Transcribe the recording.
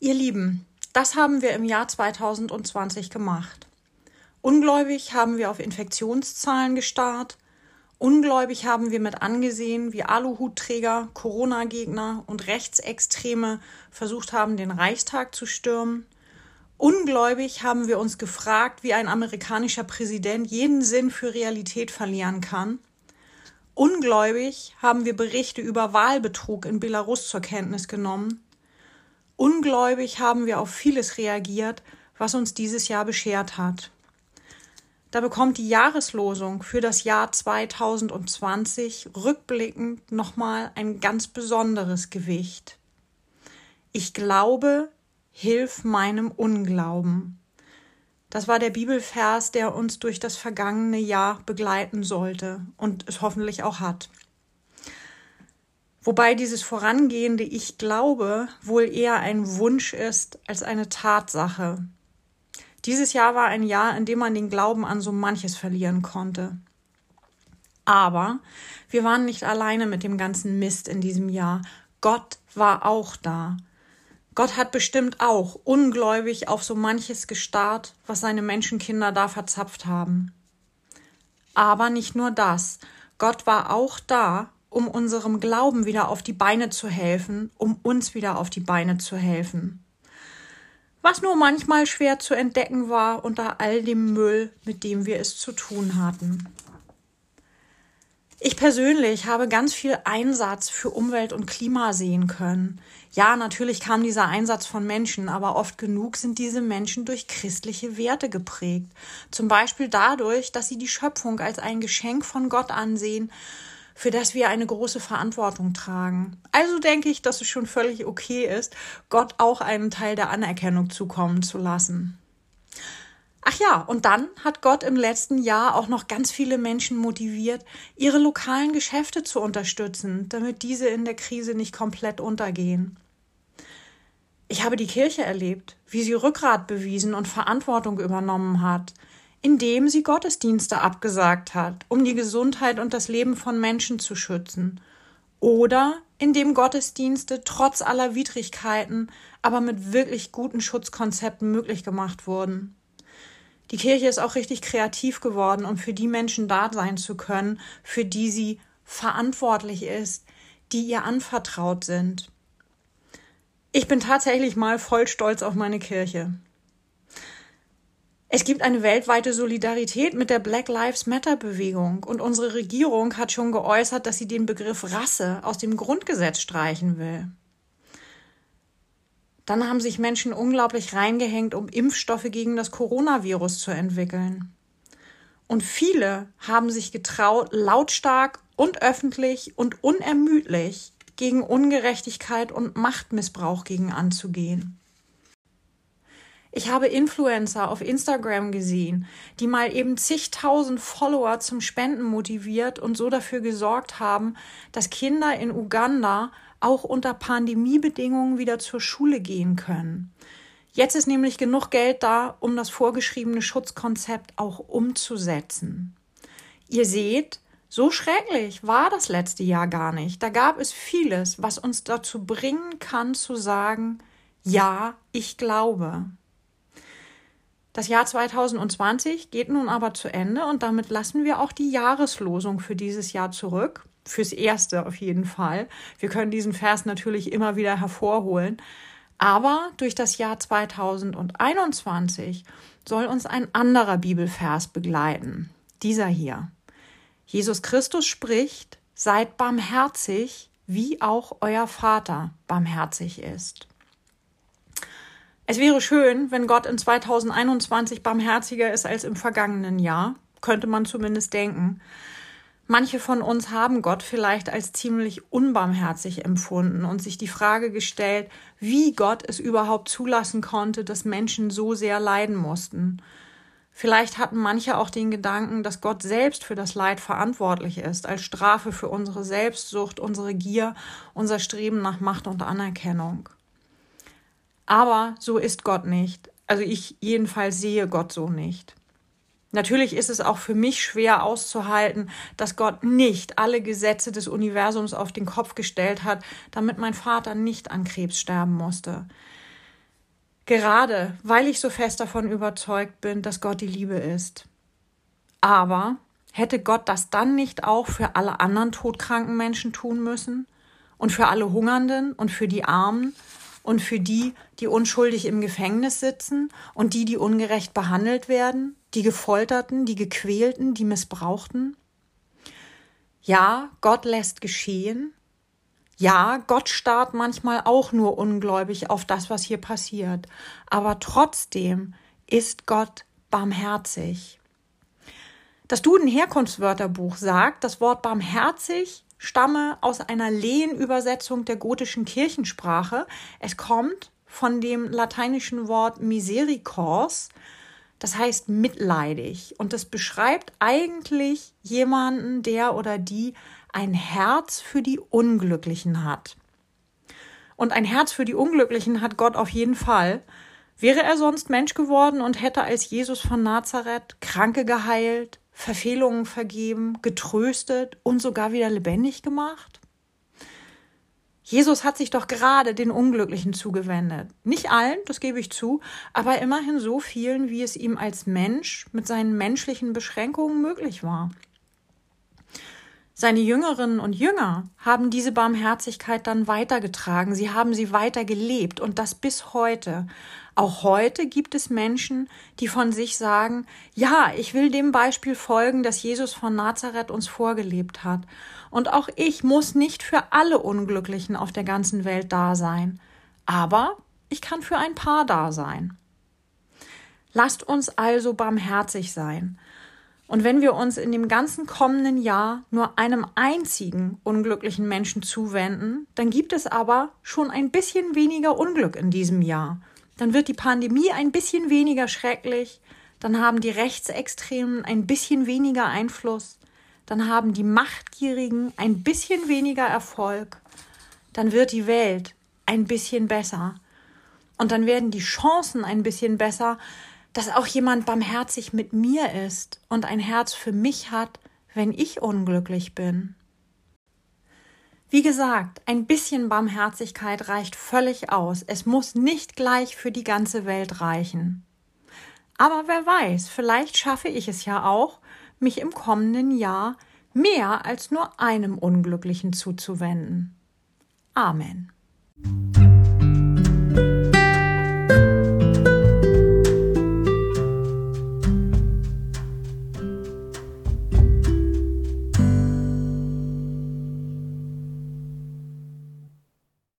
Ihr Lieben, das haben wir im Jahr 2020 gemacht. Ungläubig haben wir auf Infektionszahlen gestarrt. Ungläubig haben wir mit angesehen, wie Aluhutträger, Corona-Gegner und Rechtsextreme versucht haben, den Reichstag zu stürmen. Ungläubig haben wir uns gefragt, wie ein amerikanischer Präsident jeden Sinn für Realität verlieren kann. Ungläubig haben wir Berichte über Wahlbetrug in Belarus zur Kenntnis genommen. Ungläubig haben wir auf vieles reagiert, was uns dieses Jahr beschert hat. Da bekommt die Jahreslosung für das Jahr 2020 rückblickend nochmal ein ganz besonderes Gewicht. Ich glaube, hilf meinem Unglauben. Das war der Bibelvers, der uns durch das vergangene Jahr begleiten sollte und es hoffentlich auch hat. Wobei dieses vorangehende Ich glaube wohl eher ein Wunsch ist als eine Tatsache. Dieses Jahr war ein Jahr, in dem man den Glauben an so manches verlieren konnte. Aber wir waren nicht alleine mit dem ganzen Mist in diesem Jahr. Gott war auch da. Gott hat bestimmt auch ungläubig auf so manches gestarrt, was seine Menschenkinder da verzapft haben. Aber nicht nur das. Gott war auch da, um unserem Glauben wieder auf die Beine zu helfen, um uns wieder auf die Beine zu helfen. Was nur manchmal schwer zu entdecken war unter all dem Müll, mit dem wir es zu tun hatten. Ich persönlich habe ganz viel Einsatz für Umwelt und Klima sehen können. Ja, natürlich kam dieser Einsatz von Menschen, aber oft genug sind diese Menschen durch christliche Werte geprägt. Zum Beispiel dadurch, dass sie die Schöpfung als ein Geschenk von Gott ansehen für das wir eine große Verantwortung tragen. Also denke ich, dass es schon völlig okay ist, Gott auch einen Teil der Anerkennung zukommen zu lassen. Ach ja, und dann hat Gott im letzten Jahr auch noch ganz viele Menschen motiviert, ihre lokalen Geschäfte zu unterstützen, damit diese in der Krise nicht komplett untergehen. Ich habe die Kirche erlebt, wie sie Rückgrat bewiesen und Verantwortung übernommen hat, indem sie Gottesdienste abgesagt hat, um die Gesundheit und das Leben von Menschen zu schützen, oder indem Gottesdienste trotz aller Widrigkeiten, aber mit wirklich guten Schutzkonzepten möglich gemacht wurden. Die Kirche ist auch richtig kreativ geworden, um für die Menschen da sein zu können, für die sie verantwortlich ist, die ihr anvertraut sind. Ich bin tatsächlich mal voll stolz auf meine Kirche. Es gibt eine weltweite Solidarität mit der Black Lives Matter Bewegung und unsere Regierung hat schon geäußert, dass sie den Begriff Rasse aus dem Grundgesetz streichen will. Dann haben sich Menschen unglaublich reingehängt, um Impfstoffe gegen das Coronavirus zu entwickeln. Und viele haben sich getraut, lautstark und öffentlich und unermüdlich gegen Ungerechtigkeit und Machtmissbrauch gegen anzugehen. Ich habe Influencer auf Instagram gesehen, die mal eben zigtausend Follower zum Spenden motiviert und so dafür gesorgt haben, dass Kinder in Uganda auch unter Pandemiebedingungen wieder zur Schule gehen können. Jetzt ist nämlich genug Geld da, um das vorgeschriebene Schutzkonzept auch umzusetzen. Ihr seht, so schrecklich war das letzte Jahr gar nicht. Da gab es vieles, was uns dazu bringen kann zu sagen, ja, ich glaube. Das Jahr 2020 geht nun aber zu Ende und damit lassen wir auch die Jahreslosung für dieses Jahr zurück. Fürs Erste auf jeden Fall. Wir können diesen Vers natürlich immer wieder hervorholen. Aber durch das Jahr 2021 soll uns ein anderer Bibelvers begleiten. Dieser hier. Jesus Christus spricht, seid barmherzig, wie auch euer Vater barmherzig ist. Es wäre schön, wenn Gott in 2021 barmherziger ist als im vergangenen Jahr, könnte man zumindest denken. Manche von uns haben Gott vielleicht als ziemlich unbarmherzig empfunden und sich die Frage gestellt, wie Gott es überhaupt zulassen konnte, dass Menschen so sehr leiden mussten. Vielleicht hatten manche auch den Gedanken, dass Gott selbst für das Leid verantwortlich ist, als Strafe für unsere Selbstsucht, unsere Gier, unser Streben nach Macht und Anerkennung. Aber so ist Gott nicht. Also ich jedenfalls sehe Gott so nicht. Natürlich ist es auch für mich schwer auszuhalten, dass Gott nicht alle Gesetze des Universums auf den Kopf gestellt hat, damit mein Vater nicht an Krebs sterben musste. Gerade weil ich so fest davon überzeugt bin, dass Gott die Liebe ist. Aber hätte Gott das dann nicht auch für alle anderen todkranken Menschen tun müssen? Und für alle Hungernden und für die Armen und für die, die unschuldig im Gefängnis sitzen und die, die ungerecht behandelt werden, die Gefolterten, die Gequälten, die Missbrauchten? Ja, Gott lässt geschehen. Ja, Gott starrt manchmal auch nur ungläubig auf das, was hier passiert. Aber trotzdem ist Gott barmherzig. Das Duden-Herkunftswörterbuch sagt, das Wort barmherzig stamme aus einer Lehenübersetzung der gotischen Kirchensprache. Es kommt von dem lateinischen Wort misericors, das heißt mitleidig. Und das beschreibt eigentlich jemanden, der oder die ein Herz für die Unglücklichen hat. Und ein Herz für die Unglücklichen hat Gott auf jeden Fall. Wäre er sonst Mensch geworden und hätte als Jesus von Nazareth Kranke geheilt, Verfehlungen vergeben, getröstet und sogar wieder lebendig gemacht? Jesus hat sich doch gerade den Unglücklichen zugewendet. Nicht allen, das gebe ich zu, aber immerhin so vielen, wie es ihm als Mensch mit seinen menschlichen Beschränkungen möglich war. Seine Jüngerinnen und Jünger haben diese Barmherzigkeit dann weitergetragen, sie haben sie weiter gelebt und das bis heute. Auch heute gibt es Menschen, die von sich sagen, ja, ich will dem Beispiel folgen, das Jesus von Nazareth uns vorgelebt hat. Und auch ich muss nicht für alle Unglücklichen auf der ganzen Welt da sein. Aber ich kann für ein paar da sein. Lasst uns also barmherzig sein. Und wenn wir uns in dem ganzen kommenden Jahr nur einem einzigen unglücklichen Menschen zuwenden, dann gibt es aber schon ein bisschen weniger Unglück in diesem Jahr. Dann wird die Pandemie ein bisschen weniger schrecklich, dann haben die Rechtsextremen ein bisschen weniger Einfluss, dann haben die Machtgierigen ein bisschen weniger Erfolg, dann wird die Welt ein bisschen besser und dann werden die Chancen ein bisschen besser, dass auch jemand barmherzig mit mir ist und ein Herz für mich hat, wenn ich unglücklich bin. Wie gesagt, ein bisschen Barmherzigkeit reicht völlig aus. Es muss nicht gleich für die ganze Welt reichen. Aber wer weiß, vielleicht schaffe ich es ja auch, mich im kommenden Jahr mehr als nur einem Unglücklichen zuzuwenden. Amen.